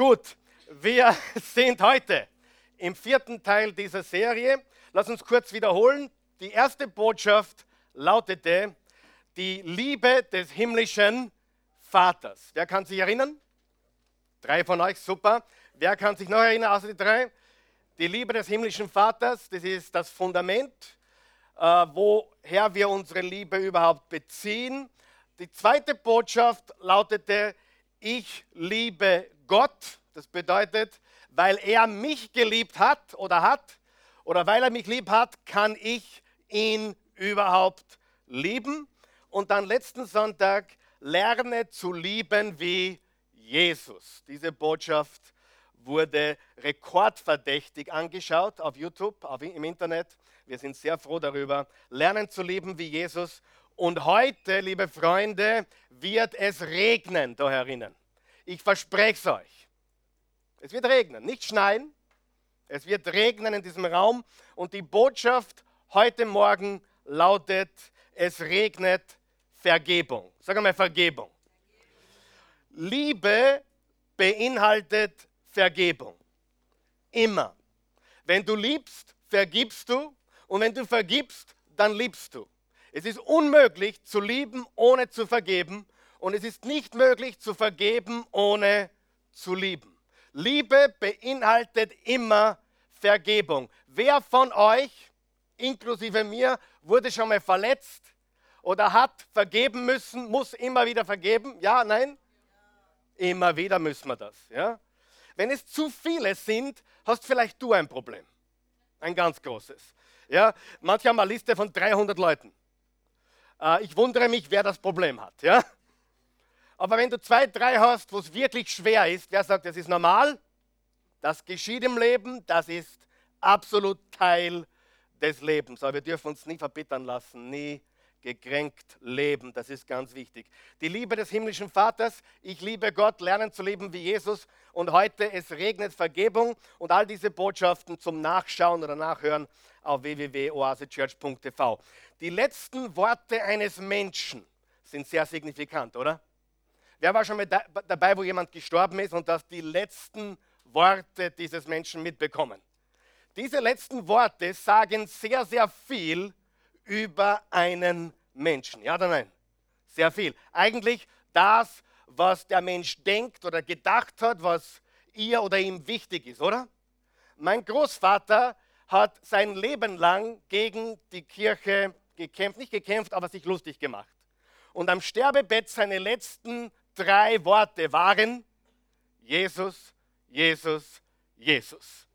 Gut, wir sind heute im vierten Teil dieser Serie. Lass uns kurz wiederholen. Die erste Botschaft lautete, die Liebe des himmlischen Vaters. Wer kann sich erinnern? Drei von euch, super. Wer kann sich noch erinnern, außer die drei? Die Liebe des himmlischen Vaters, das ist das Fundament, äh, woher wir unsere Liebe überhaupt beziehen. Die zweite Botschaft lautete, ich liebe Gott. Das bedeutet, weil er mich geliebt hat oder hat, oder weil er mich lieb hat, kann ich ihn überhaupt lieben. Und dann letzten Sonntag, lerne zu lieben wie Jesus. Diese Botschaft wurde rekordverdächtig angeschaut auf YouTube, auf, im Internet. Wir sind sehr froh darüber. Lernen zu lieben wie Jesus. Und heute, liebe Freunde, wird es regnen da herinnen. Ich verspreche es euch. Es wird regnen, nicht schneien. Es wird regnen in diesem Raum. Und die Botschaft heute Morgen lautet, es regnet Vergebung. Sag einmal Vergebung. Liebe beinhaltet Vergebung. Immer. Wenn du liebst, vergibst du. Und wenn du vergibst, dann liebst du. Es ist unmöglich zu lieben, ohne zu vergeben. Und es ist nicht möglich zu vergeben, ohne zu lieben. Liebe beinhaltet immer Vergebung. Wer von euch, inklusive mir, wurde schon mal verletzt oder hat vergeben müssen, muss immer wieder vergeben? Ja, nein? Immer wieder müssen wir das. Ja? Wenn es zu viele sind, hast vielleicht du ein Problem. Ein ganz großes. Ja? Manche haben eine Liste von 300 Leuten. Äh, ich wundere mich, wer das Problem hat. Ja? Aber wenn du zwei, drei hast, wo es wirklich schwer ist, wer sagt, das ist normal? Das geschieht im Leben, das ist absolut Teil des Lebens. Aber wir dürfen uns nie verbittern lassen, nie gekränkt leben. Das ist ganz wichtig. Die Liebe des himmlischen Vaters. Ich liebe Gott, lernen zu leben wie Jesus. Und heute, es regnet Vergebung. Und all diese Botschaften zum Nachschauen oder Nachhören auf www.oasechurch.tv. Die letzten Worte eines Menschen sind sehr signifikant, oder? Wer war schon mal dabei, wo jemand gestorben ist und das die letzten Worte dieses Menschen mitbekommen? Diese letzten Worte sagen sehr, sehr viel über einen Menschen. Ja oder nein? Sehr viel. Eigentlich das, was der Mensch denkt oder gedacht hat, was ihr oder ihm wichtig ist, oder? Mein Großvater hat sein Leben lang gegen die Kirche gekämpft, nicht gekämpft, aber sich lustig gemacht. Und am Sterbebett seine letzten drei Worte waren Jesus, Jesus, Jesus.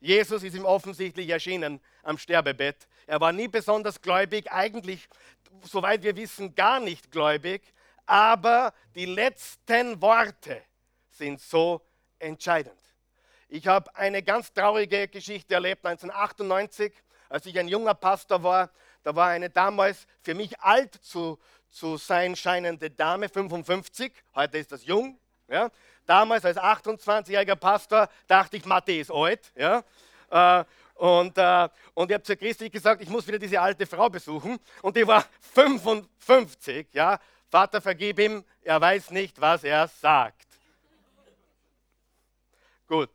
Jesus ist ihm offensichtlich erschienen am Sterbebett. Er war nie besonders gläubig, eigentlich, soweit wir wissen, gar nicht gläubig, aber die letzten Worte sind so entscheidend. Ich habe eine ganz traurige Geschichte erlebt 1998, als ich ein junger Pastor war. Da war eine damals für mich alt zu, zu sein scheinende Dame, 55, heute ist das jung. Ja. Damals als 28-jähriger Pastor dachte ich, Mathe ist alt. Ja. Äh, und, äh, und ich habe zu Christi gesagt, ich muss wieder diese alte Frau besuchen. Und die war 55. Ja. Vater, vergib ihm, er weiß nicht, was er sagt. Gut.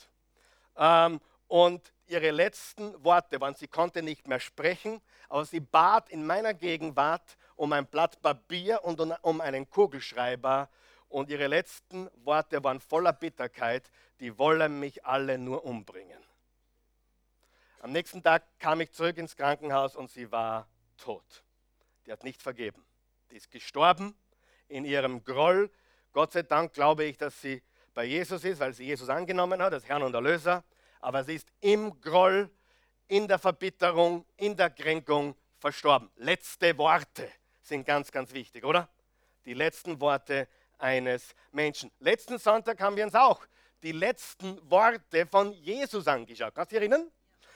Ähm, und ihre letzten Worte waren, sie konnte nicht mehr sprechen, aber sie bat in meiner Gegenwart um ein Blatt Papier und um einen Kugelschreiber. Und ihre letzten Worte waren voller Bitterkeit, die wollen mich alle nur umbringen. Am nächsten Tag kam ich zurück ins Krankenhaus und sie war tot. Die hat nicht vergeben. Die ist gestorben in ihrem Groll. Gott sei Dank glaube ich, dass sie bei Jesus ist, weil sie Jesus angenommen hat als Herrn und Erlöser. Aber sie ist im Groll, in der Verbitterung, in der Kränkung verstorben. Letzte Worte sind ganz, ganz wichtig, oder? Die letzten Worte eines Menschen. Letzten Sonntag haben wir uns auch die letzten Worte von Jesus angeschaut. Kannst du dich erinnern?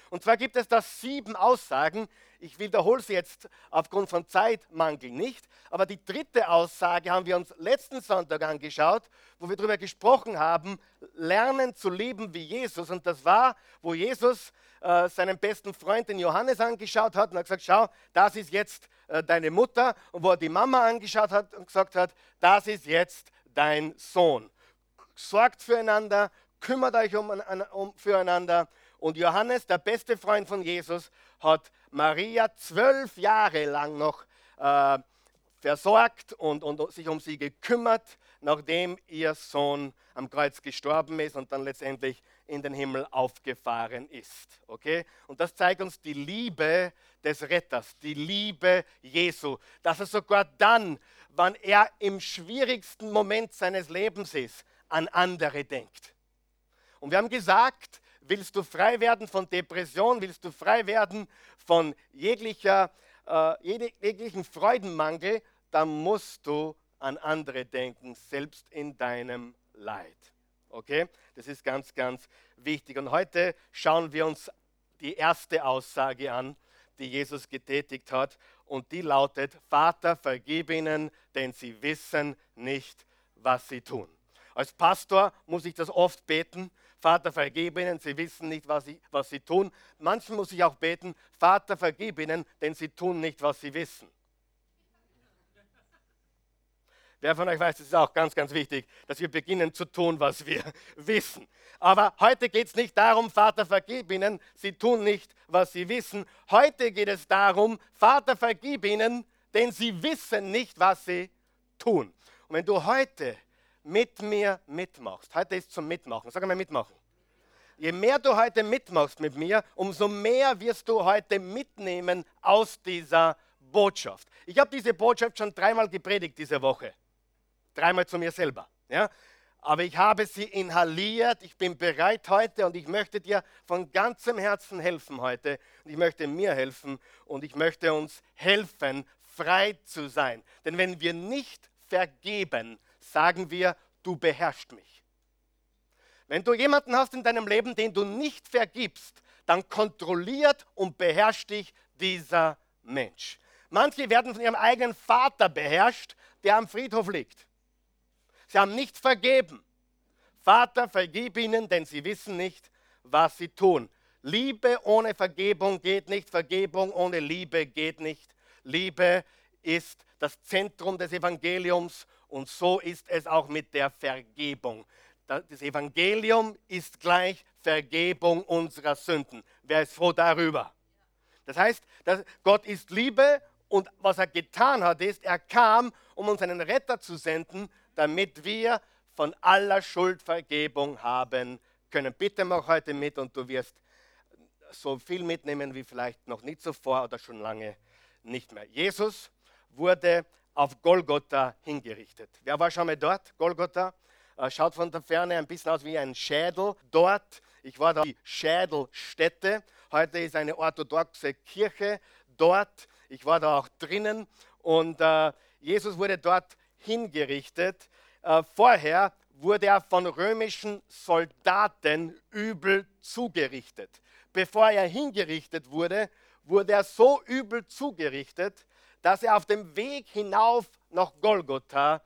Und zwar gibt es da sieben Aussagen. Ich wiederhole sie jetzt aufgrund von Zeitmangel nicht. Aber die dritte Aussage haben wir uns letzten Sonntag angeschaut, wo wir darüber gesprochen haben, lernen zu leben wie Jesus. Und das war, wo Jesus äh, seinen besten Freund, den Johannes, angeschaut hat und hat gesagt, schau, das ist jetzt äh, deine Mutter. Und wo er die Mama angeschaut hat und gesagt hat, das ist jetzt dein Sohn. Sorgt füreinander, kümmert euch um, um, füreinander. Und Johannes, der beste Freund von Jesus, hat Maria zwölf Jahre lang noch äh, versorgt und, und sich um sie gekümmert, nachdem ihr Sohn am Kreuz gestorben ist und dann letztendlich in den Himmel aufgefahren ist. Okay? Und das zeigt uns die Liebe des Retters, die Liebe Jesu, dass er sogar dann, wann er im schwierigsten Moment seines Lebens ist, an andere denkt. Und wir haben gesagt, willst du frei werden von Depression, willst du frei werden von jeglicher, äh, jeglichen Freudenmangel, dann musst du an andere denken, selbst in deinem Leid. Okay? Das ist ganz, ganz wichtig. Und heute schauen wir uns die erste Aussage an, die Jesus getätigt hat. Und die lautet, Vater, vergib ihnen, denn sie wissen nicht, was sie tun. Als Pastor muss ich das oft beten. Vater, vergib ihnen, sie wissen nicht, was sie, was sie tun. Manchmal muss ich auch beten, Vater, vergib ihnen, denn sie tun nicht, was sie wissen. Wer von euch weiß, es ist auch ganz, ganz wichtig, dass wir beginnen zu tun, was wir wissen. Aber heute geht es nicht darum, Vater, vergib ihnen, sie tun nicht, was sie wissen. Heute geht es darum, Vater, vergib ihnen, denn sie wissen nicht, was sie tun. Und wenn du heute mit mir mitmachst, heute ist zum Mitmachen, sag mal mitmachen. Je mehr du heute mitmachst mit mir, umso mehr wirst du heute mitnehmen aus dieser Botschaft. Ich habe diese Botschaft schon dreimal gepredigt diese Woche dreimal zu mir selber. Ja? Aber ich habe sie inhaliert, ich bin bereit heute und ich möchte dir von ganzem Herzen helfen heute. Und ich möchte mir helfen und ich möchte uns helfen, frei zu sein. Denn wenn wir nicht vergeben, sagen wir, du beherrschst mich. Wenn du jemanden hast in deinem Leben, den du nicht vergibst, dann kontrolliert und beherrscht dich dieser Mensch. Manche werden von ihrem eigenen Vater beherrscht, der am Friedhof liegt. Sie haben nicht vergeben. Vater, vergib ihnen, denn sie wissen nicht, was sie tun. Liebe ohne Vergebung geht nicht, Vergebung ohne Liebe geht nicht. Liebe ist das Zentrum des Evangeliums und so ist es auch mit der Vergebung. Das Evangelium ist gleich Vergebung unserer Sünden. Wer ist froh darüber? Das heißt, Gott ist Liebe und was er getan hat, ist, er kam, um uns einen Retter zu senden, damit wir von aller Schuldvergebung haben können. Bitte mach heute mit und du wirst so viel mitnehmen wie vielleicht noch nicht zuvor oder schon lange nicht mehr. Jesus wurde auf Golgotha hingerichtet. Wer war schon mal dort? Golgotha äh, schaut von der Ferne ein bisschen aus wie ein Schädel. Dort, ich war da die Schädelstätte. Heute ist eine orthodoxe Kirche dort. Ich war da auch drinnen und äh, Jesus wurde dort hingerichtet. Äh, vorher wurde er von römischen Soldaten übel zugerichtet. Bevor er hingerichtet wurde, wurde er so übel zugerichtet, dass er auf dem Weg hinauf nach Golgotha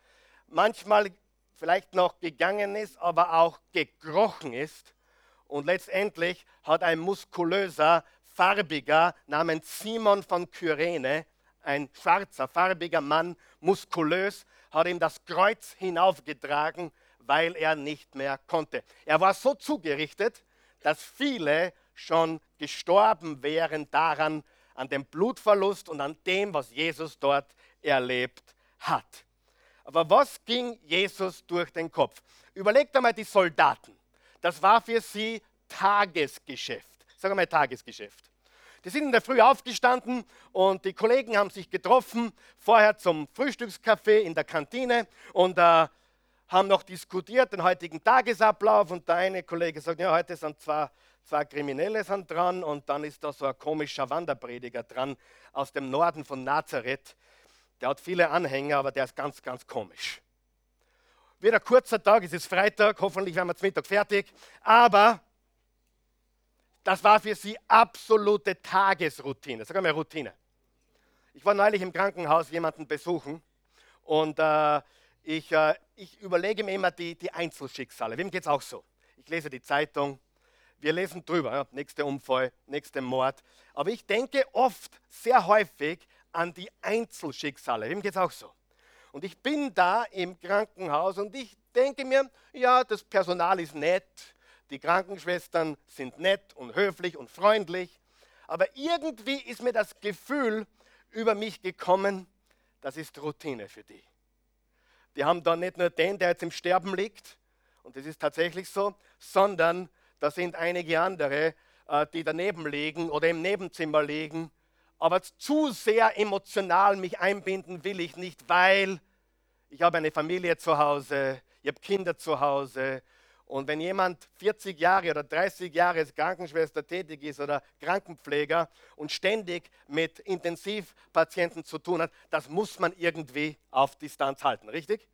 manchmal vielleicht noch gegangen ist, aber auch gekrochen ist. Und letztendlich hat ein muskulöser, farbiger namens Simon von Kyrene, ein schwarzer, farbiger Mann, muskulös, hat ihm das Kreuz hinaufgetragen, weil er nicht mehr konnte. Er war so zugerichtet, dass viele schon gestorben wären daran, an dem Blutverlust und an dem, was Jesus dort erlebt hat. Aber was ging Jesus durch den Kopf? Überlegt einmal die Soldaten. Das war für sie Tagesgeschäft. Sagen wir mal Tagesgeschäft. Die sind in der Früh aufgestanden und die Kollegen haben sich getroffen, vorher zum Frühstückskaffee in der Kantine und äh, haben noch diskutiert den heutigen Tagesablauf. Und der eine Kollege sagt, ja, heute sind zwei, zwei Kriminelle sind dran und dann ist da so ein komischer Wanderprediger dran aus dem Norden von Nazareth. Der hat viele Anhänger, aber der ist ganz, ganz komisch. Wieder kurzer Tag, es ist Freitag, hoffentlich werden wir zum Mittag fertig. Aber das war für sie absolute Tagesroutine. Sag mal Routine. Ich war neulich im Krankenhaus jemanden besuchen und äh, ich, äh, ich, überlege mir immer die, die Einzelschicksale. Wem geht es auch so? Ich lese die Zeitung, wir lesen drüber, ja, nächster Unfall, nächster Mord. Aber ich denke oft, sehr häufig an die Einzelschicksale. Wem geht es auch so? Und ich bin da im Krankenhaus und ich denke mir, ja, das Personal ist nett, die Krankenschwestern sind nett und höflich und freundlich, aber irgendwie ist mir das Gefühl über mich gekommen, das ist Routine für die. Die haben da nicht nur den, der jetzt im Sterben liegt, und das ist tatsächlich so, sondern da sind einige andere, äh, die daneben liegen oder im Nebenzimmer liegen. Aber zu sehr emotional mich einbinden will ich nicht, weil ich habe eine Familie zu Hause, ich habe Kinder zu Hause. Und wenn jemand 40 Jahre oder 30 Jahre als Krankenschwester tätig ist oder Krankenpfleger und ständig mit Intensivpatienten zu tun hat, das muss man irgendwie auf Distanz halten, richtig?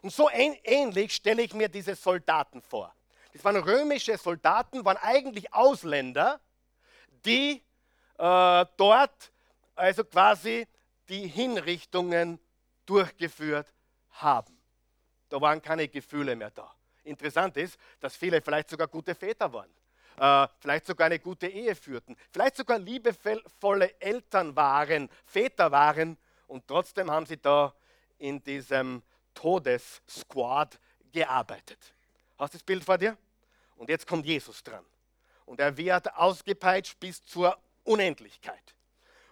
Und so ähnlich stelle ich mir diese Soldaten vor. Das waren römische Soldaten, waren eigentlich Ausländer, die äh, dort also quasi die Hinrichtungen durchgeführt haben. Da waren keine Gefühle mehr da. Interessant ist, dass viele vielleicht sogar gute Väter waren, äh, vielleicht sogar eine gute Ehe führten, vielleicht sogar liebevolle Eltern waren, Väter waren und trotzdem haben sie da in diesem Todessquad gearbeitet. Hast du das Bild vor dir? Und jetzt kommt Jesus dran. Und er wird ausgepeitscht bis zur Unendlichkeit.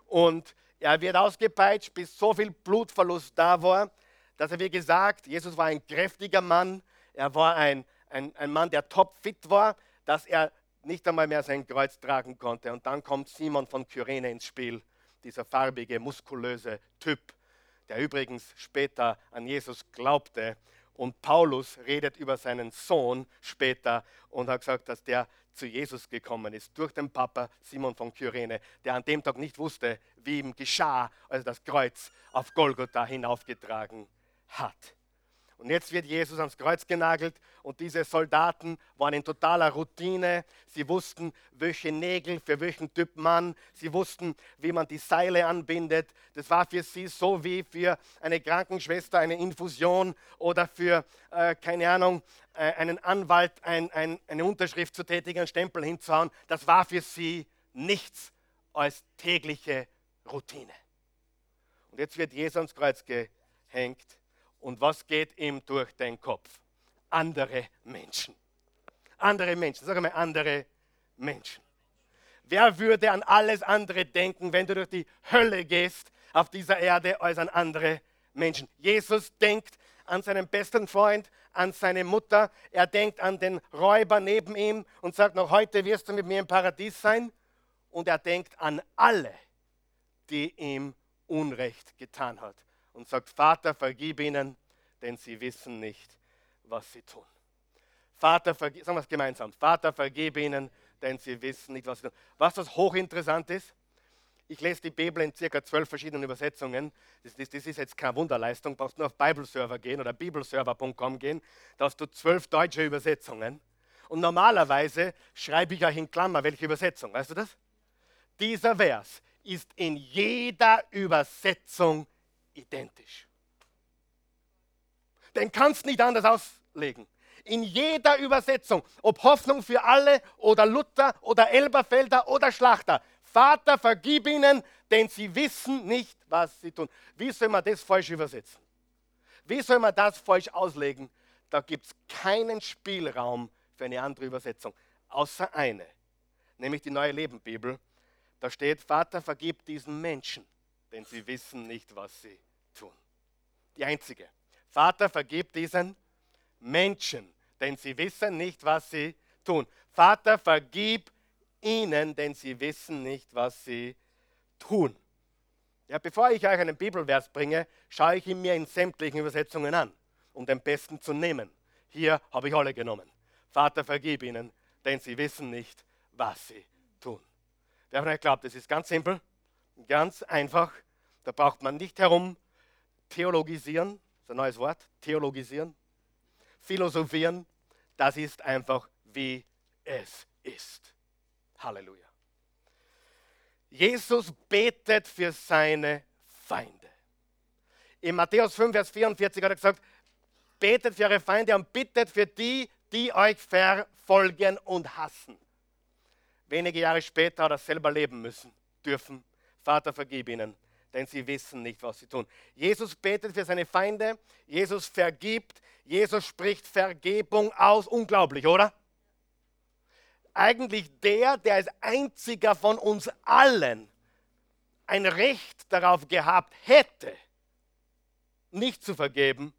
Und er wird ausgepeitscht, bis so viel Blutverlust da war, dass er, wie gesagt, Jesus war ein kräftiger Mann, er war ein, ein, ein Mann, der topfit war, dass er nicht einmal mehr sein Kreuz tragen konnte. Und dann kommt Simon von Kyrene ins Spiel, dieser farbige, muskulöse Typ, der übrigens später an Jesus glaubte. Und Paulus redet über seinen Sohn später und hat gesagt, dass der zu Jesus gekommen ist durch den Papa Simon von Kyrene, der an dem Tag nicht wusste, wie ihm geschah, als er das Kreuz auf Golgotha hinaufgetragen hat. Und jetzt wird Jesus ans Kreuz genagelt und diese Soldaten waren in totaler Routine. Sie wussten, welche Nägel für welchen Typ Mann. Sie wussten, wie man die Seile anbindet. Das war für sie so wie für eine Krankenschwester eine Infusion oder für, äh, keine Ahnung, äh, einen Anwalt ein, ein, eine Unterschrift zu tätigen, einen Stempel hinzuhauen. Das war für sie nichts als tägliche Routine. Und jetzt wird Jesus ans Kreuz gehängt und was geht ihm durch den Kopf? Andere Menschen. Andere Menschen, sag mal andere Menschen. Wer würde an alles andere denken, wenn du durch die Hölle gehst auf dieser Erde als an andere Menschen? Jesus denkt an seinen besten Freund, an seine Mutter. Er denkt an den Räuber neben ihm und sagt, noch heute wirst du mit mir im Paradies sein. Und er denkt an alle, die ihm Unrecht getan hat und sagt, Vater, vergib ihnen, denn sie wissen nicht, was sie tun. Vater, vergib, sagen wir es gemeinsam, Vater, vergib ihnen, denn sie wissen nicht, was sie tun. Was das hochinteressant ist, ich lese die Bibel in circa zwölf verschiedenen Übersetzungen. Das, das, das, ist jetzt keine Wunderleistung. Du brauchst nur auf Bibleserver gehen oder bibleserver.com gehen. Da hast du zwölf deutsche Übersetzungen. Und normalerweise schreibe ich euch in Klammer, welche Übersetzung. Weißt du das? Dieser Vers ist in jeder Übersetzung identisch. Den kannst du nicht anders auslegen. In jeder Übersetzung, ob Hoffnung für alle oder Luther oder Elberfelder oder Schlachter. Vater, vergib ihnen, denn sie wissen nicht, was sie tun. Wie soll man das falsch übersetzen? Wie soll man das falsch auslegen? Da gibt es keinen Spielraum für eine andere Übersetzung, außer eine, nämlich die Neue Leben Bibel. Da steht, Vater, vergib diesen Menschen, denn sie wissen nicht, was sie tun. Die einzige. Vater, vergib diesen Menschen, denn sie wissen nicht, was sie tun. Vater, vergib ihnen, denn sie wissen nicht, was sie tun. Ja, bevor ich euch einen Bibelvers bringe, schaue ich ihn mir in sämtlichen Übersetzungen an, um den besten zu nehmen. Hier habe ich alle genommen. Vater, vergib ihnen, denn sie wissen nicht, was sie tun. Wer von euch glaubt, das ist ganz simpel, ganz einfach. Da braucht man nicht herum theologisieren, das ist ein neues Wort, theologisieren, philosophieren, das ist einfach wie es ist. Halleluja. Jesus betet für seine Feinde. In Matthäus 5, Vers 44 hat er gesagt, betet für eure Feinde und bittet für die, die euch verfolgen und hassen. Wenige Jahre später hat er selber leben müssen, dürfen. Vater, vergib ihnen, denn sie wissen nicht, was sie tun. Jesus betet für seine Feinde, Jesus vergibt, Jesus spricht Vergebung aus. Unglaublich, oder? eigentlich der, der als einziger von uns allen ein Recht darauf gehabt hätte, nicht zu vergeben,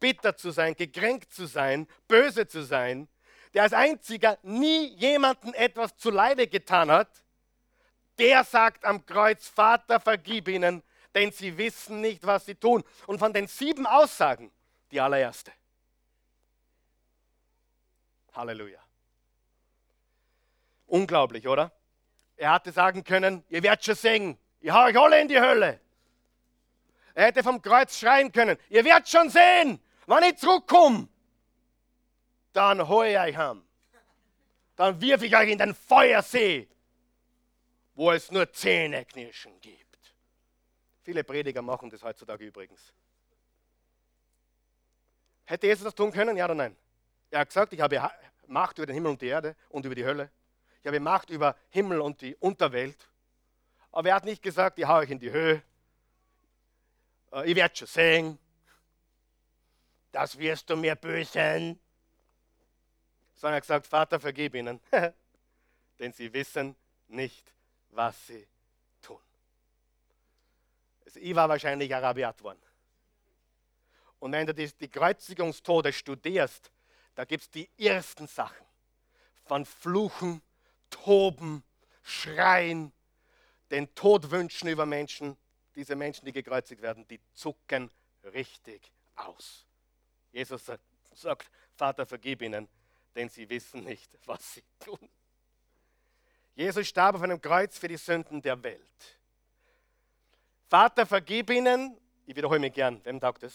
bitter zu sein, gekränkt zu sein, böse zu sein, der als einziger nie jemanden etwas zu Leide getan hat, der sagt am Kreuz, Vater, vergib ihnen, denn sie wissen nicht, was sie tun. Und von den sieben Aussagen, die allererste. Halleluja. Unglaublich, oder? Er hatte sagen können, ihr werdet schon sehen, ich hau euch alle in die Hölle. Er hätte vom Kreuz schreien können, ihr werdet schon sehen, wenn ich zurückkomme, dann hole ich euch heim. Dann wirf ich euch in den Feuersee, wo es nur Zähneknirschen gibt. Viele Prediger machen das heutzutage übrigens. Hätte Jesus das tun können? Ja oder nein? Er hat gesagt, ich habe Macht über den Himmel und die Erde und über die Hölle. Ich habe Macht über Himmel und die Unterwelt. Aber er hat nicht gesagt, ich hau euch in die Höhe. Äh, ich werde schon sehen. Das wirst du mir büßen. Sondern er hat gesagt, Vater, vergib ihnen. Denn sie wissen nicht, was sie tun. Also ich war wahrscheinlich arabiat worden. Und wenn du die, die Kreuzigungstode studierst, da gibt es die ersten Sachen von Fluchen, Toben, Schreien, den Tod wünschen über Menschen. Diese Menschen, die gekreuzigt werden, die zucken richtig aus. Jesus sagt, Vater, vergib ihnen, denn sie wissen nicht, was sie tun. Jesus starb auf einem Kreuz für die Sünden der Welt. Vater, vergib ihnen, ich wiederhole mich gern, wem taugt das?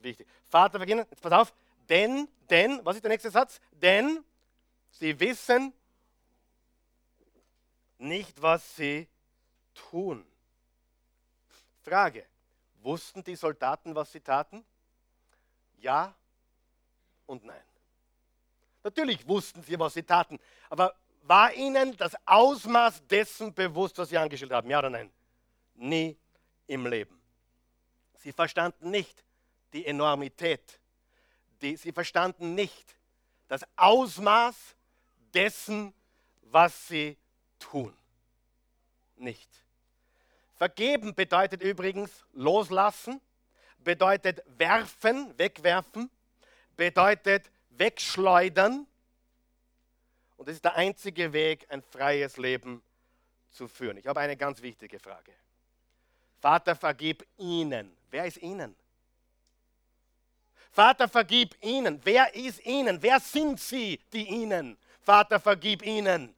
Wichtig. Vater, vergib ihnen, jetzt pass auf, denn, denn, was ist der nächste Satz? Denn sie wissen nicht, was sie tun. Frage, wussten die Soldaten, was sie taten? Ja und nein. Natürlich wussten sie, was sie taten, aber war ihnen das Ausmaß dessen bewusst, was sie angestellt haben? Ja oder nein? Nie im Leben. Sie verstanden nicht die Enormität. Die, sie verstanden nicht das Ausmaß dessen, was sie tun. Nicht. Vergeben bedeutet übrigens loslassen, bedeutet werfen, wegwerfen, bedeutet wegschleudern. Und das ist der einzige Weg, ein freies Leben zu führen. Ich habe eine ganz wichtige Frage. Vater, vergib ihnen. Wer ist ihnen? Vater, vergib ihnen. Wer ist ihnen? Wer sind sie, die ihnen? Vater, vergib ihnen.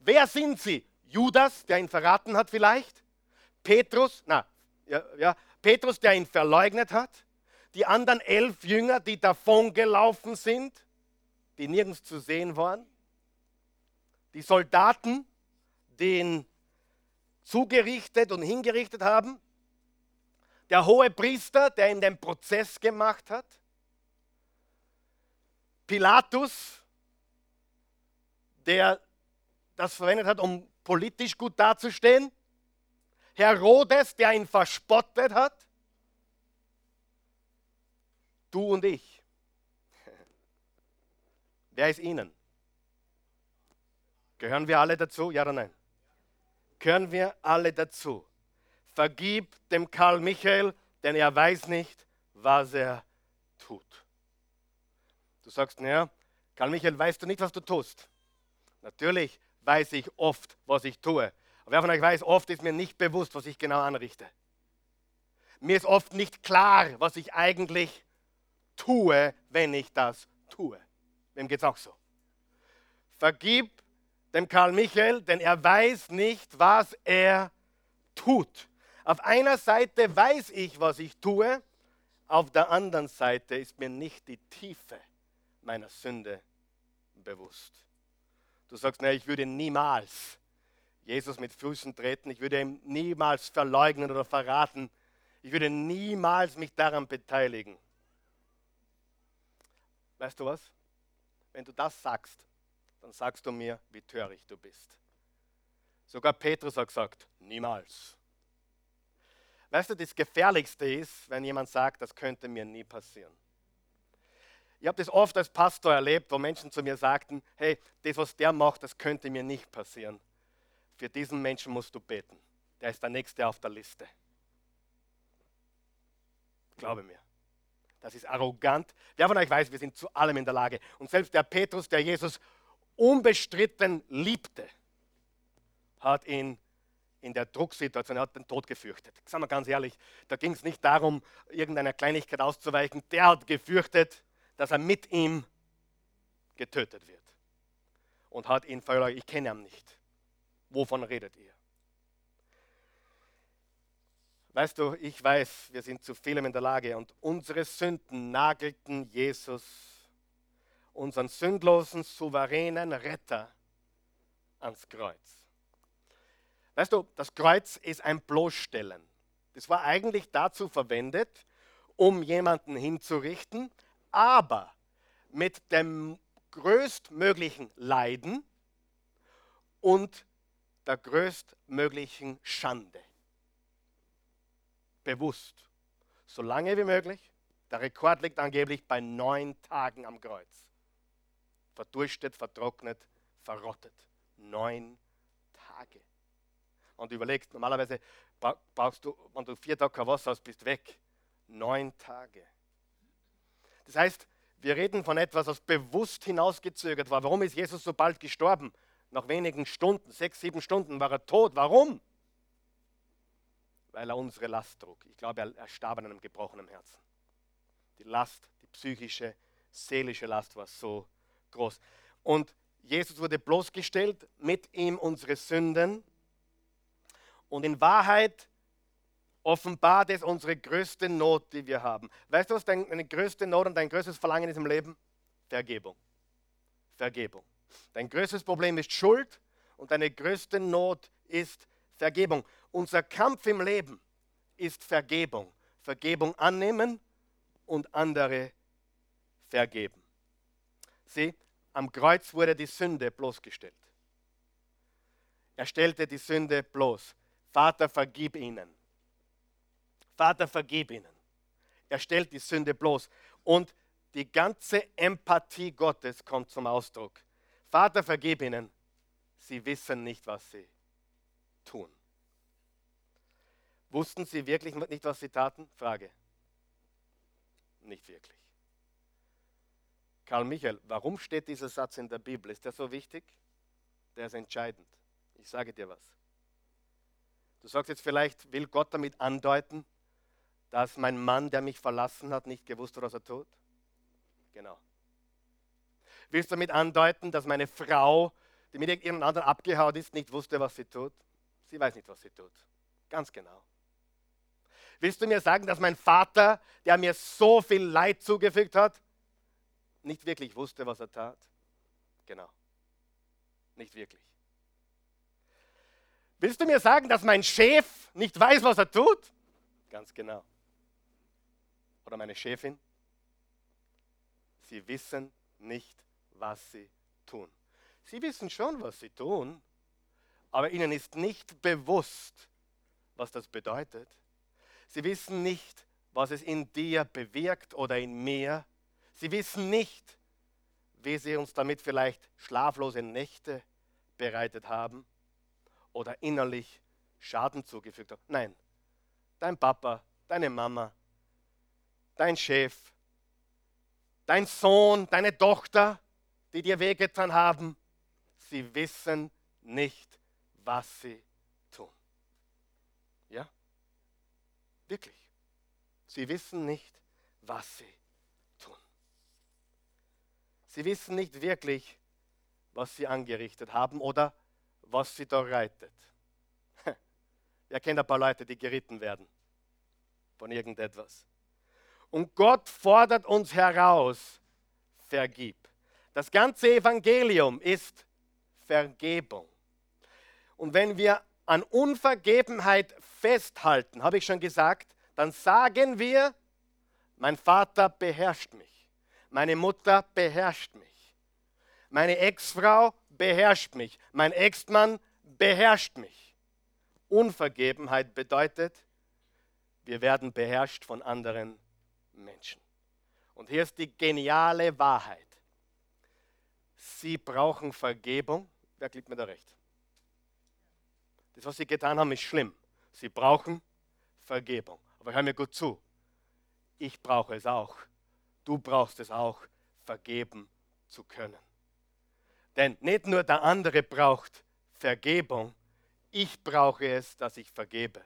Wer sind sie? Judas, der ihn verraten hat vielleicht? Petrus, na, ja, ja, Petrus, der ihn verleugnet hat? Die anderen elf Jünger, die davongelaufen sind, die nirgends zu sehen waren? Die Soldaten, die ihn zugerichtet und hingerichtet haben? Der hohe Priester, der ihm den Prozess gemacht hat? Pilatus, der das verwendet hat, um politisch gut dazustehen. Herodes, der ihn verspottet hat. Du und ich. Wer ist Ihnen? Gehören wir alle dazu? Ja oder nein? Gehören wir alle dazu? Vergib dem Karl Michael, denn er weiß nicht, was er tut. Du sagst, naja, Karl Michael, weißt du nicht, was du tust? Natürlich weiß ich oft, was ich tue. Aber wer von euch weiß, oft ist mir nicht bewusst, was ich genau anrichte. Mir ist oft nicht klar, was ich eigentlich tue, wenn ich das tue. Wem geht es auch so? Vergib dem Karl Michael, denn er weiß nicht, was er tut. Auf einer Seite weiß ich, was ich tue, auf der anderen Seite ist mir nicht die Tiefe meiner Sünde bewusst. Du sagst, na, ich würde niemals Jesus mit Füßen treten, ich würde ihm niemals verleugnen oder verraten, ich würde niemals mich daran beteiligen. Weißt du was? Wenn du das sagst, dann sagst du mir, wie töricht du bist. Sogar Petrus hat gesagt, niemals. Weißt du, das Gefährlichste ist, wenn jemand sagt, das könnte mir nie passieren. Ich habe das oft als Pastor erlebt, wo Menschen zu mir sagten, hey, das, was der macht, das könnte mir nicht passieren. Für diesen Menschen musst du beten. Der ist der Nächste auf der Liste. Glaube mir. Das ist arrogant. Wer von euch weiß, wir sind zu allem in der Lage. Und selbst der Petrus, der Jesus unbestritten liebte, hat ihn in der Drucksituation, er hat den Tod gefürchtet. Sagen wir ganz ehrlich, da ging es nicht darum, irgendeiner Kleinigkeit auszuweichen. Der hat gefürchtet, dass er mit ihm getötet wird. Und hat ihn verleugnet, ich kenne ihn nicht. Wovon redet ihr? Weißt du, ich weiß, wir sind zu vielem in der Lage und unsere Sünden nagelten Jesus, unseren sündlosen, souveränen Retter, ans Kreuz. Weißt du, das Kreuz ist ein Bloßstellen. Das war eigentlich dazu verwendet, um jemanden hinzurichten, aber mit dem größtmöglichen Leiden und der größtmöglichen Schande. Bewusst. So lange wie möglich. Der Rekord liegt angeblich bei neun Tagen am Kreuz. Verdurstet, vertrocknet, verrottet. Neun Tage. Und überlegst, normalerweise brauchst du, wenn du vier Tage kein Wasser hast, bist weg. Neun Tage. Das heißt, wir reden von etwas, was bewusst hinausgezögert war. Warum ist Jesus so bald gestorben? Nach wenigen Stunden, sechs, sieben Stunden war er tot. Warum? Weil er unsere Last trug. Ich glaube, er, starb an einem gebrochenen Herzen. Die Last, die psychische, seelische Last war so groß. Und Jesus wurde bloßgestellt, mit ihm unsere Sünden und in Wahrheit offenbart es unsere größte Not, die wir haben. Weißt du, was deine größte Not und dein größtes Verlangen ist im Leben? Vergebung. Vergebung. Dein größtes Problem ist Schuld und deine größte Not ist Vergebung. Unser Kampf im Leben ist Vergebung. Vergebung annehmen und andere vergeben. Sieh, am Kreuz wurde die Sünde bloßgestellt. Er stellte die Sünde bloß. Vater, vergib ihnen. Vater, vergib ihnen. Er stellt die Sünde bloß. Und die ganze Empathie Gottes kommt zum Ausdruck. Vater, vergib ihnen. Sie wissen nicht, was sie tun. Wussten sie wirklich nicht, was sie taten? Frage. Nicht wirklich. Karl Michael, warum steht dieser Satz in der Bibel? Ist der so wichtig? Der ist entscheidend. Ich sage dir was. Du sagst jetzt vielleicht, will Gott damit andeuten, dass mein Mann, der mich verlassen hat, nicht gewusst hat, was er tut? Genau. Willst du damit andeuten, dass meine Frau, die mit irgendeinem anderen abgehauen ist, nicht wusste, was sie tut? Sie weiß nicht, was sie tut. Ganz genau. Willst du mir sagen, dass mein Vater, der mir so viel Leid zugefügt hat, nicht wirklich wusste, was er tat? Genau. Nicht wirklich. Willst du mir sagen, dass mein Chef nicht weiß, was er tut? Ganz genau. Oder meine Chefin? Sie wissen nicht, was sie tun. Sie wissen schon, was sie tun, aber ihnen ist nicht bewusst, was das bedeutet. Sie wissen nicht, was es in dir bewirkt oder in mir. Sie wissen nicht, wie sie uns damit vielleicht schlaflose Nächte bereitet haben oder innerlich Schaden zugefügt hat. Nein, dein Papa, deine Mama, dein Chef, dein Sohn, deine Tochter, die dir wehgetan haben, sie wissen nicht, was sie tun. Ja? Wirklich. Sie wissen nicht, was sie tun. Sie wissen nicht wirklich, was sie angerichtet haben oder was sie da reitet. Ihr kennt ein paar Leute, die geritten werden von irgendetwas. Und Gott fordert uns heraus, vergib. Das ganze Evangelium ist Vergebung. Und wenn wir an Unvergebenheit festhalten, habe ich schon gesagt, dann sagen wir, mein Vater beherrscht mich, meine Mutter beherrscht mich, meine Ex-Frau beherrscht mich. Mein Ex-Mann beherrscht mich. Unvergebenheit bedeutet, wir werden beherrscht von anderen Menschen. Und hier ist die geniale Wahrheit. Sie brauchen Vergebung. Wer gibt mir da recht? Das, was sie getan haben, ist schlimm. Sie brauchen Vergebung. Aber hör mir gut zu. Ich brauche es auch. Du brauchst es auch, vergeben zu können. Denn nicht nur der andere braucht Vergebung, ich brauche es, dass ich vergebe.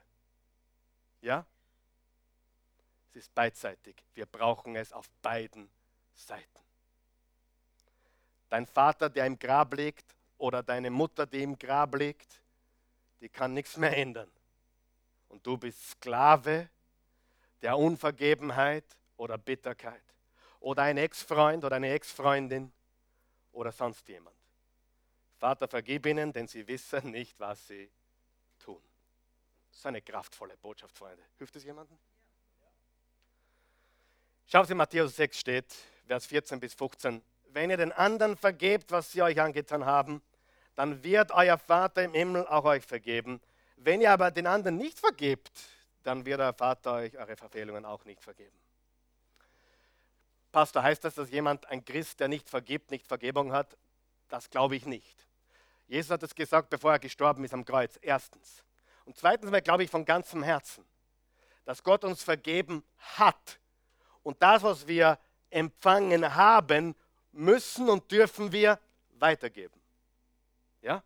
Ja? Es ist beidseitig. Wir brauchen es auf beiden Seiten. Dein Vater, der im Grab liegt, oder deine Mutter, die im Grab liegt, die kann nichts mehr ändern. Und du bist Sklave der Unvergebenheit oder Bitterkeit. Oder ein Ex-Freund oder eine Ex-Freundin oder sonst jemand. Vater, vergib ihnen, denn sie wissen nicht, was sie tun. Das ist eine kraftvolle Botschaft, Freunde. Hilft es jemandem? Schaut, in Matthäus 6 steht, Vers 14 bis 15. Wenn ihr den anderen vergebt, was sie euch angetan haben, dann wird euer Vater im Himmel auch euch vergeben. Wenn ihr aber den anderen nicht vergebt, dann wird euer Vater euch eure Verfehlungen auch nicht vergeben. Pastor, heißt das, dass jemand, ein Christ, der nicht vergibt, nicht Vergebung hat? Das glaube ich nicht. Jesus hat es gesagt, bevor er gestorben ist am Kreuz. Erstens. Und zweitens glaube ich von ganzem Herzen, dass Gott uns vergeben hat. Und das, was wir empfangen haben, müssen und dürfen wir weitergeben. Ja?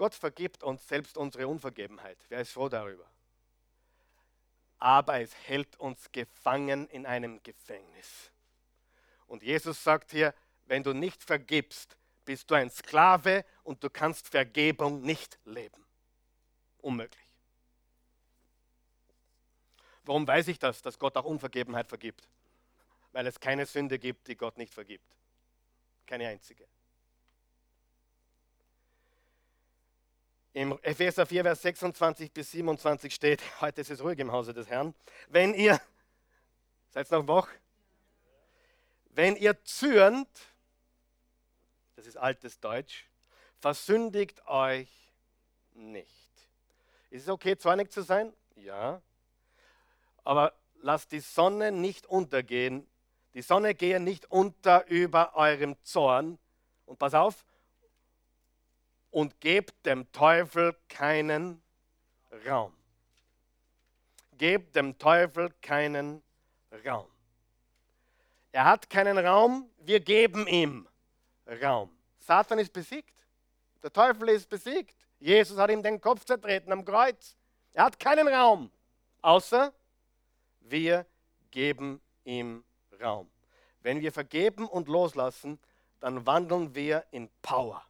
Gott vergibt uns selbst unsere Unvergebenheit. Wer ist froh darüber? Aber es hält uns gefangen in einem Gefängnis. Und Jesus sagt hier, wenn du nicht vergibst, bist du ein Sklave und du kannst Vergebung nicht leben. Unmöglich. Warum weiß ich das, dass Gott auch Unvergebenheit vergibt? Weil es keine Sünde gibt, die Gott nicht vergibt. Keine einzige. Im Epheser 4, Vers 26 bis 27 steht, heute ist es ruhig im Hause des Herrn, wenn ihr, seid noch wach? Wenn ihr zürnt, das ist altes Deutsch, versündigt euch nicht. Ist es okay, zornig zu sein? Ja. Aber lasst die Sonne nicht untergehen. Die Sonne gehe nicht unter über eurem Zorn. Und pass auf, und gebt dem Teufel keinen Raum. Gebt dem Teufel keinen Raum. Er hat keinen Raum, wir geben ihm Raum. Satan ist besiegt. Der Teufel ist besiegt. Jesus hat ihm den Kopf zertreten am Kreuz. Er hat keinen Raum, außer wir geben ihm Raum. Wenn wir vergeben und loslassen, dann wandeln wir in Power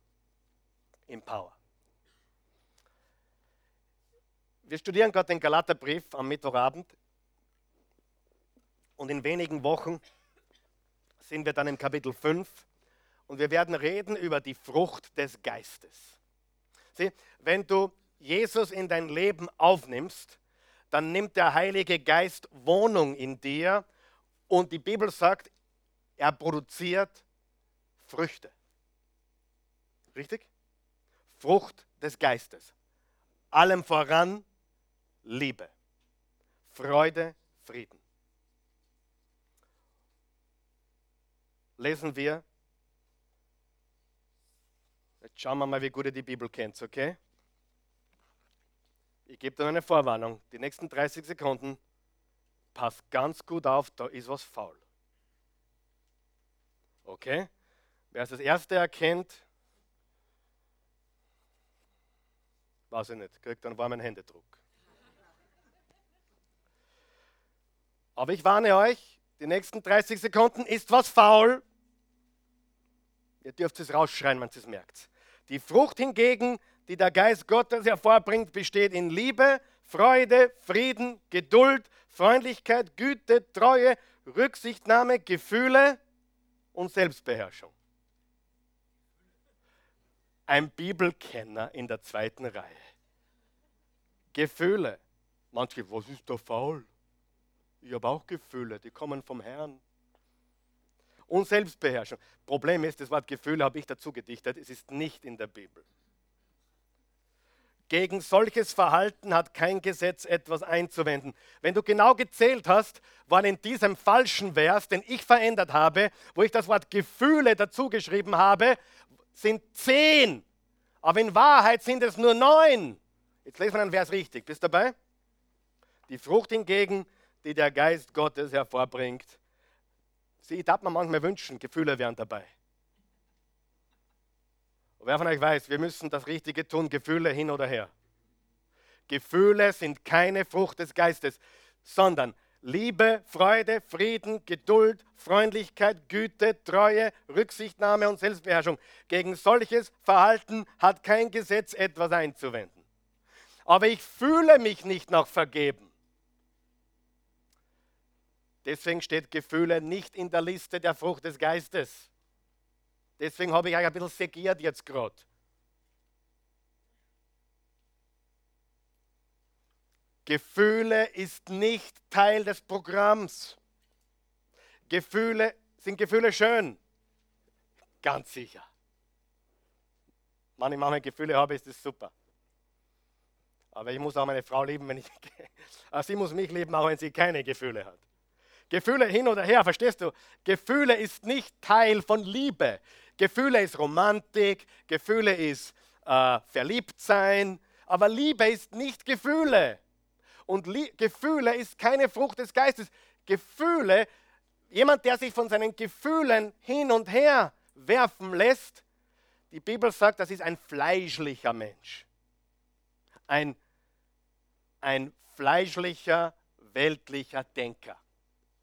in Power. Wir studieren gerade den Galaterbrief am Mittwochabend und in wenigen Wochen sind wir dann im Kapitel 5 und wir werden reden über die Frucht des Geistes. Sieh, wenn du Jesus in dein Leben aufnimmst, dann nimmt der Heilige Geist Wohnung in dir und die Bibel sagt, er produziert Früchte. Richtig? Frucht des Geistes. Allem voran Liebe, Freude, Frieden. Lesen wir. Jetzt schauen wir mal, wie gut ihr die Bibel kennt, okay? Ich gebe dir eine Vorwarnung. Die nächsten 30 Sekunden, pass ganz gut auf, da ist was faul. Okay? Wer es das erste erkennt, Weiß ich nicht, kriegt einen warmen Händedruck. Aber ich warne euch, die nächsten 30 Sekunden ist was faul. Ihr dürft es rausschreien, wenn ihr es merkt. Die Frucht hingegen, die der Geist Gottes hervorbringt, besteht in Liebe, Freude, Frieden, Geduld, Freundlichkeit, Güte, Treue, Rücksichtnahme, Gefühle und Selbstbeherrschung ein Bibelkenner in der zweiten Reihe. Gefühle. Manche, was ist da faul? Ich habe auch Gefühle, die kommen vom Herrn. Und Selbstbeherrschung. Problem ist, das Wort Gefühle habe ich dazu gedichtet, es ist nicht in der Bibel. Gegen solches Verhalten hat kein Gesetz etwas einzuwenden. Wenn du genau gezählt hast, waren in diesem falschen Vers, den ich verändert habe, wo ich das Wort Gefühle dazu geschrieben habe, sind zehn. Aber in Wahrheit sind es nur neun. Jetzt lesen wir einen Vers richtig. Bist du dabei? Die Frucht hingegen, die der Geist Gottes hervorbringt. Sie, darf mir manchmal wünschen, Gefühle wären dabei. Und wer von euch weiß, wir müssen das Richtige tun, Gefühle hin oder her. Gefühle sind keine Frucht des Geistes, sondern Liebe, Freude, Frieden, Geduld, Freundlichkeit, Güte, Treue, Rücksichtnahme und Selbstbeherrschung. Gegen solches Verhalten hat kein Gesetz etwas einzuwenden. Aber ich fühle mich nicht nach vergeben. Deswegen steht Gefühle nicht in der Liste der Frucht des Geistes. Deswegen habe ich euch ein bisschen segiert jetzt gerade. Gefühle ist nicht Teil des Programms. Gefühle sind Gefühle schön. Ganz sicher. Wenn ich manchmal Gefühle habe, ist das super. Aber ich muss auch meine Frau lieben, wenn ich. Sie muss mich lieben, auch wenn sie keine Gefühle hat. Gefühle hin oder her, verstehst du? Gefühle ist nicht Teil von Liebe. Gefühle ist Romantik, Gefühle ist äh, Verliebtsein, aber Liebe ist nicht Gefühle. Und Gefühle ist keine Frucht des Geistes. Gefühle, jemand, der sich von seinen Gefühlen hin und her werfen lässt, die Bibel sagt, das ist ein fleischlicher Mensch. Ein, ein fleischlicher, weltlicher Denker.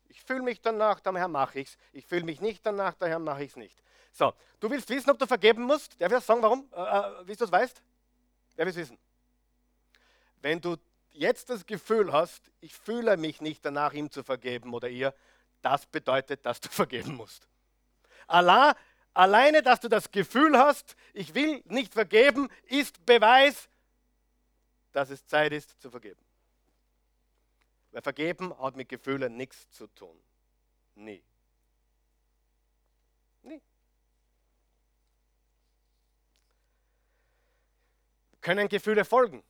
Ich fühle mich danach, daher mache ich es. Ich fühle mich nicht danach, daher mache ich es nicht. So, du willst wissen, ob du vergeben musst? Darf ich sagen, warum? Äh, äh, wie du es weißt? Wer will es wissen? Wenn du jetzt das Gefühl hast, ich fühle mich nicht danach, ihm zu vergeben oder ihr, das bedeutet, dass du vergeben musst. Allah, alleine, dass du das Gefühl hast, ich will nicht vergeben, ist Beweis, dass es Zeit ist zu vergeben. Weil vergeben hat mit Gefühlen nichts zu tun. Nie. Nie. Können Gefühle folgen?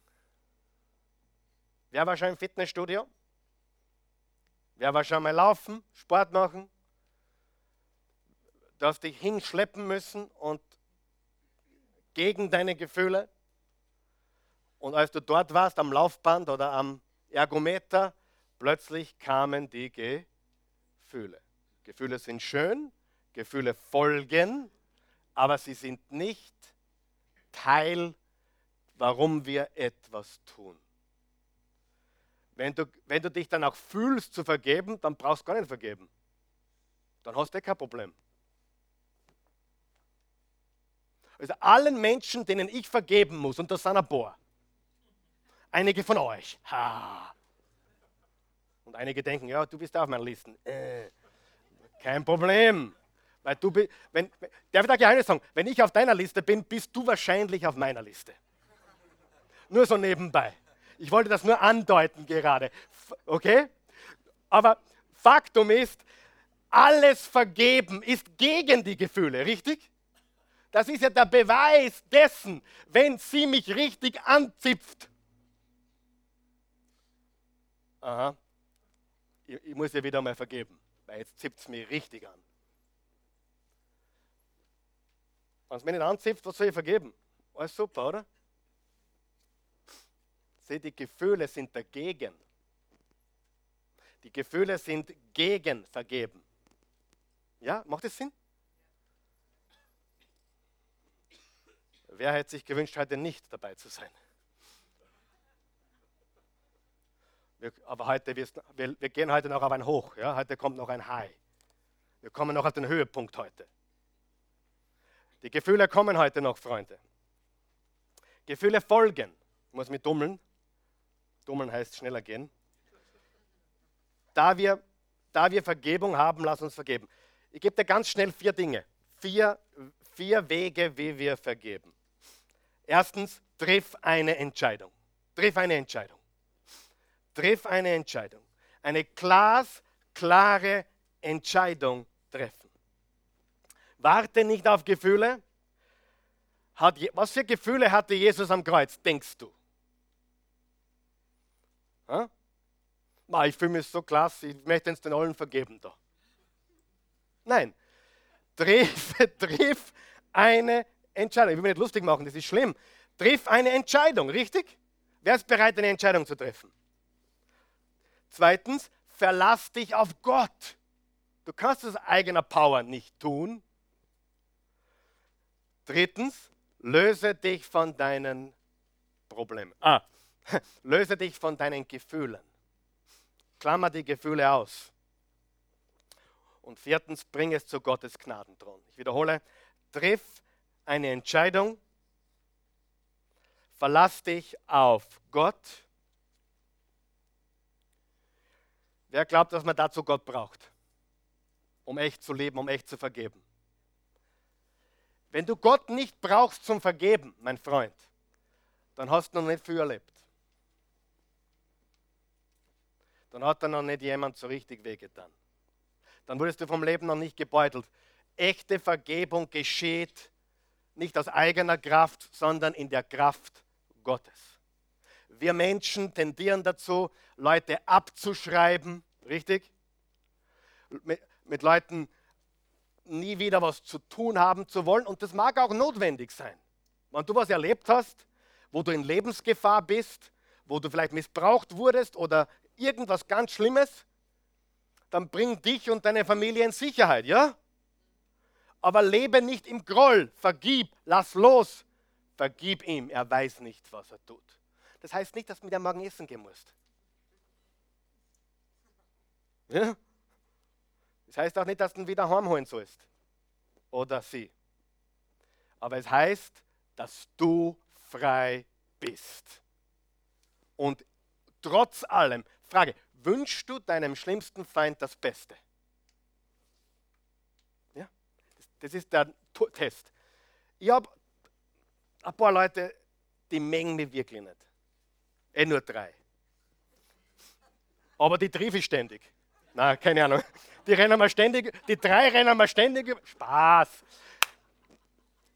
Wer war schon im Fitnessstudio? Wer war schon mal laufen, Sport machen? Du hast dich hinschleppen müssen und gegen deine Gefühle. Und als du dort warst am Laufband oder am Ergometer, plötzlich kamen die Gefühle. Gefühle sind schön, Gefühle folgen, aber sie sind nicht Teil warum wir etwas tun. Wenn du, wenn du dich dann auch fühlst zu vergeben, dann brauchst du gar nicht vergeben. Dann hast du eh kein Problem. Also allen Menschen, denen ich vergeben muss, und das sind ein paar. Einige von euch. Ha. Und einige denken, ja, du bist auf meiner Liste. Äh, kein Problem. Weil du, wenn, darf ich da Geheimnis sagen? Wenn ich auf deiner Liste bin, bist du wahrscheinlich auf meiner Liste. Nur so nebenbei. Ich wollte das nur andeuten gerade. Okay? Aber Faktum ist, alles Vergeben ist gegen die Gefühle, richtig? Das ist ja der Beweis dessen, wenn sie mich richtig anzipft. Aha, ich, ich muss ja wieder mal vergeben, weil jetzt zipft es mich richtig an. Wenn es mich nicht anzipft, was soll ich vergeben? Alles super, oder? Seht, die Gefühle sind dagegen. Die Gefühle sind gegen Vergeben. Ja, macht es Sinn? Wer hätte sich gewünscht, heute nicht dabei zu sein? Wir, aber heute, wir, wir, gehen heute noch auf ein Hoch. Ja? Heute kommt noch ein High. Wir kommen noch auf den Höhepunkt heute. Die Gefühle kommen heute noch, Freunde. Gefühle folgen. Ich muss mich dummeln. Dummeln heißt schneller gehen. Da wir, da wir Vergebung haben, lass uns vergeben. Ich gebe dir ganz schnell vier Dinge. Vier, vier Wege, wie wir vergeben. Erstens, triff eine Entscheidung. Triff eine Entscheidung. Triff eine Entscheidung. Eine glasklare Entscheidung treffen. Warte nicht auf Gefühle. Hat, was für Gefühle hatte Jesus am Kreuz, denkst du? Ma, ich fühle mich so klasse, ich möchte es den allen vergeben da. Nein, triff, triff eine Entscheidung. Ich will mich nicht lustig machen, das ist schlimm. Triff eine Entscheidung, richtig? Wer ist bereit, eine Entscheidung zu treffen? Zweitens, verlass dich auf Gott. Du kannst es eigener Power nicht tun. Drittens, löse dich von deinen Problemen. Ah, löse dich von deinen Gefühlen. Klammer die Gefühle aus. Und viertens, bring es zu Gottes Gnadenthron. Ich wiederhole, triff eine Entscheidung, verlass dich auf Gott. Wer glaubt, dass man dazu Gott braucht, um echt zu leben, um echt zu vergeben? Wenn du Gott nicht brauchst zum Vergeben, mein Freund, dann hast du noch nicht viel erlebt. Dann hat da noch nicht jemand so richtig wehgetan. Dann wurdest du vom Leben noch nicht gebeutelt. Echte Vergebung geschieht nicht aus eigener Kraft, sondern in der Kraft Gottes. Wir Menschen tendieren dazu, Leute abzuschreiben, richtig? Mit, mit Leuten nie wieder was zu tun haben zu wollen. Und das mag auch notwendig sein. Wenn du was erlebt hast, wo du in Lebensgefahr bist, wo du vielleicht missbraucht wurdest oder irgendwas ganz Schlimmes, dann bring dich und deine Familie in Sicherheit, ja? Aber lebe nicht im Groll, vergib, lass los, vergib ihm, er weiß nicht, was er tut. Das heißt nicht, dass du mit dem Morgen essen gehen musst. Ja? Das heißt auch nicht, dass du ihn wieder heimholen sollst. Oder sie. Aber es heißt, dass du frei bist. Und trotz allem, Frage, wünschst du deinem schlimmsten Feind das Beste? Ja? Das, ist der Test. Ich habe ein paar Leute, die mengen mich wirklich nicht. Eh nur drei. Aber die triff ich ständig. Na, keine Ahnung. Die rennen wir ständig, die drei rennen wir ständig. Spaß.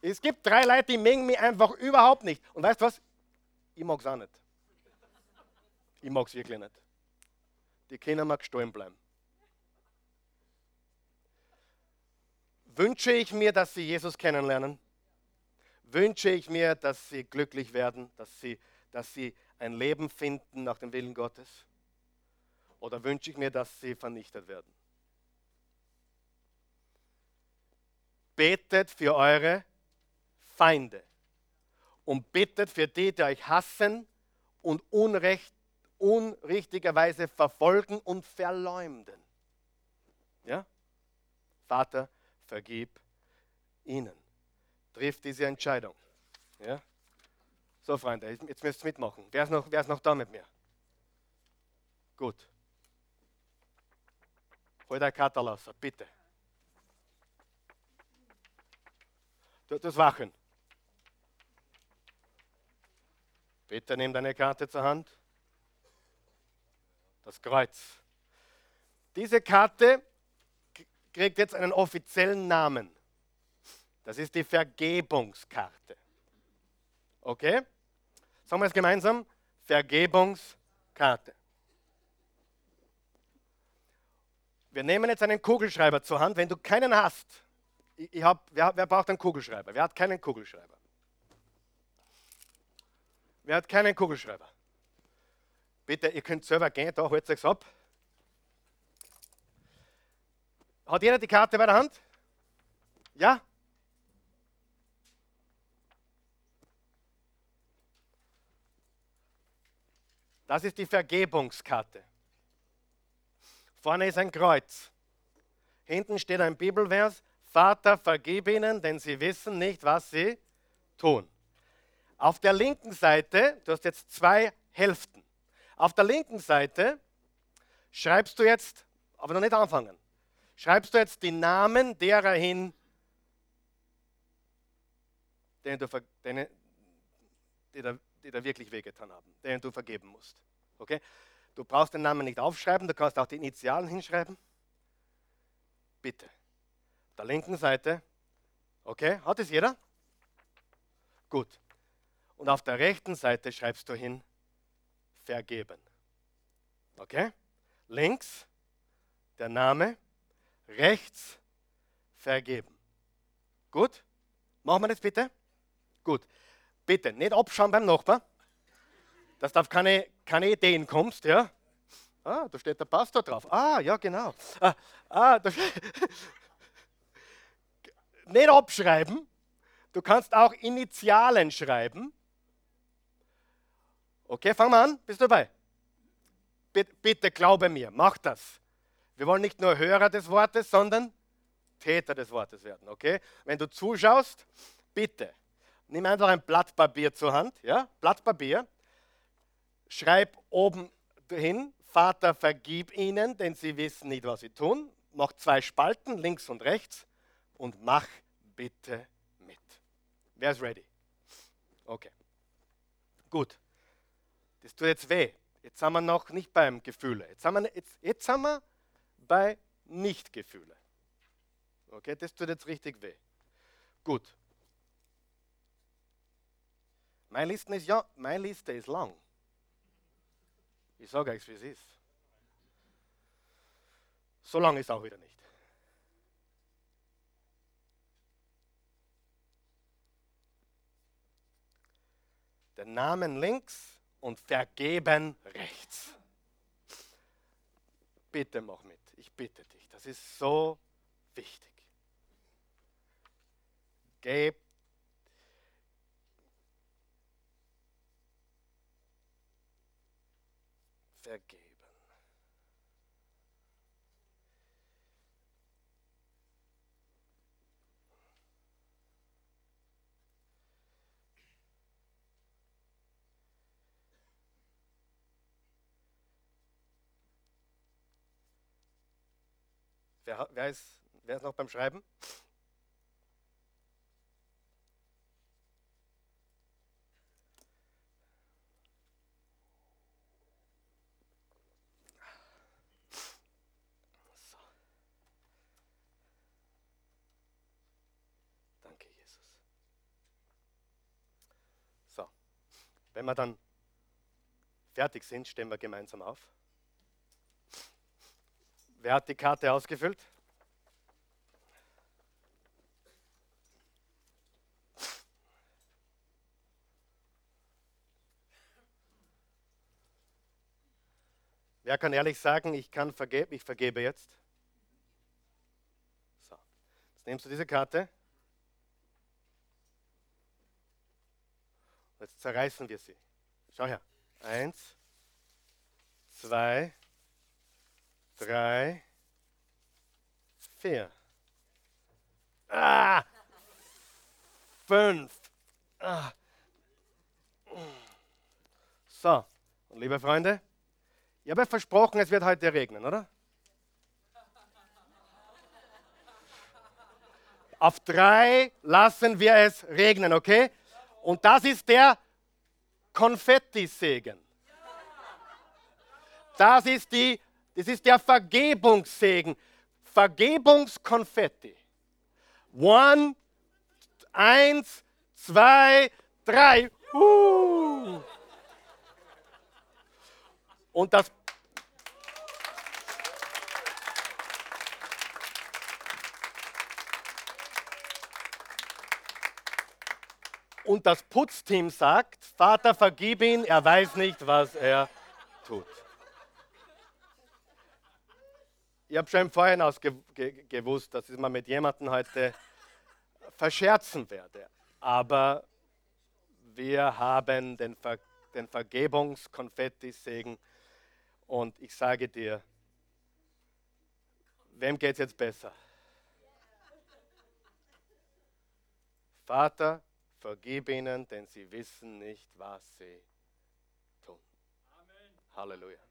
Es gibt drei Leute, die mengen mich einfach überhaupt nicht. Und weißt du was? Ich mag es auch nicht. Ich mag es wirklich nicht. Die können mir gestohlen bleiben. Wünsche ich mir, dass sie Jesus kennenlernen? Wünsche ich mir, dass sie glücklich werden, dass sie, dass sie ein Leben finden nach dem Willen Gottes? Oder wünsche ich mir, dass sie vernichtet werden? Betet für eure Feinde und bittet für die, die euch hassen und Unrecht, unrichtigerweise verfolgen und verleumden. Ja? Vater, vergib ihnen. Trifft diese Entscheidung. Ja? So, Freunde, jetzt müsst ihr mitmachen. Wer ist, noch, wer ist noch da mit mir? Gut. Hol deine Karte raus, bitte. Das Wachen. Bitte nimm deine Karte zur Hand. Das Kreuz. Diese Karte kriegt jetzt einen offiziellen Namen. Das ist die Vergebungskarte. Okay? Sagen wir es gemeinsam. Vergebungskarte. Wir nehmen jetzt einen Kugelschreiber zur Hand. Wenn du keinen hast, ich, hab, wer, wer braucht einen Kugelschreiber? Wer hat keinen Kugelschreiber? Wer hat keinen Kugelschreiber? Bitte, ihr könnt selber gehen, da holt es ab. Hat jeder die Karte bei der Hand? Ja? Das ist die Vergebungskarte. Vorne ist ein Kreuz. Hinten steht ein Bibelvers. Vater, vergib ihnen, denn sie wissen nicht, was sie tun. Auf der linken Seite, du hast jetzt zwei Hälften. Auf der linken Seite schreibst du jetzt, aber noch nicht anfangen, schreibst du jetzt die Namen derer hin, denen du, denen, die, da, die da wirklich wehgetan haben, denen du vergeben musst. Okay? Du brauchst den Namen nicht aufschreiben, du kannst auch die Initialen hinschreiben. Bitte. Auf der linken Seite. Okay, hat es jeder? Gut. Und auf der rechten Seite schreibst du hin, vergeben. Okay? Links der Name, rechts vergeben. Gut? Machen wir das bitte? Gut. Bitte, nicht abschauen beim Nachbar, dass du auf keine, keine Ideen kommst, ja? Ah, da steht der Pastor drauf. Ah, ja, genau. Ah, ah da nicht abschreiben. Du kannst auch Initialen schreiben. Okay, fangen wir an. Bist du dabei? Bitte, bitte glaube mir, mach das. Wir wollen nicht nur Hörer des Wortes, sondern Täter des Wortes werden. Okay? Wenn du zuschaust, bitte nimm einfach ein Blatt Papier zur Hand. Ja? Blatt Papier. Schreib oben hin, Vater, vergib ihnen, denn sie wissen nicht, was sie tun. Mach zwei Spalten, links und rechts, und mach bitte mit. Wer ist ready? Okay. Gut. Das tut jetzt weh. Jetzt sind wir noch nicht beim Gefühle. Jetzt sind wir, jetzt, jetzt sind wir bei Nichtgefühle. Okay, das tut jetzt richtig weh. Gut. Meine Liste ist, ja, meine Liste ist lang. Ich sage euch, wie es ist. So lang ist auch wieder nicht. Den Namen links und vergeben rechts. Bitte mach mit ich bitte dich. Das ist so wichtig. Gib vergeben. Wer, wer, ist, wer ist noch beim Schreiben? Wenn wir dann fertig sind, stehen wir gemeinsam auf. Wer hat die Karte ausgefüllt? Wer kann ehrlich sagen, ich kann vergeben, ich vergebe jetzt? So. Jetzt nimmst du diese Karte. Jetzt zerreißen wir sie. Schau her. Eins, zwei, drei, vier. Ah, fünf. Ah. So, und liebe Freunde, ich habe versprochen, es wird heute regnen, oder? Auf drei lassen wir es regnen, okay? Und das ist der Konfettisegen. Das ist die das ist der Vergebungssegen. Vergebungskonfetti. One, eins, zwei, drei. Uh. Und das Und das Putzteam sagt, Vater, vergib ihn, er weiß nicht, was er tut. Ich habe schon im Vorhinein gewusst, dass ich mal mit jemandem heute verscherzen werde. Aber wir haben den, Ver den Vergebungskonfettisegen und ich sage dir, wem geht es jetzt besser? Vater, vergib ihnen, denn sie wissen nicht, was sie tun. Amen. Halleluja.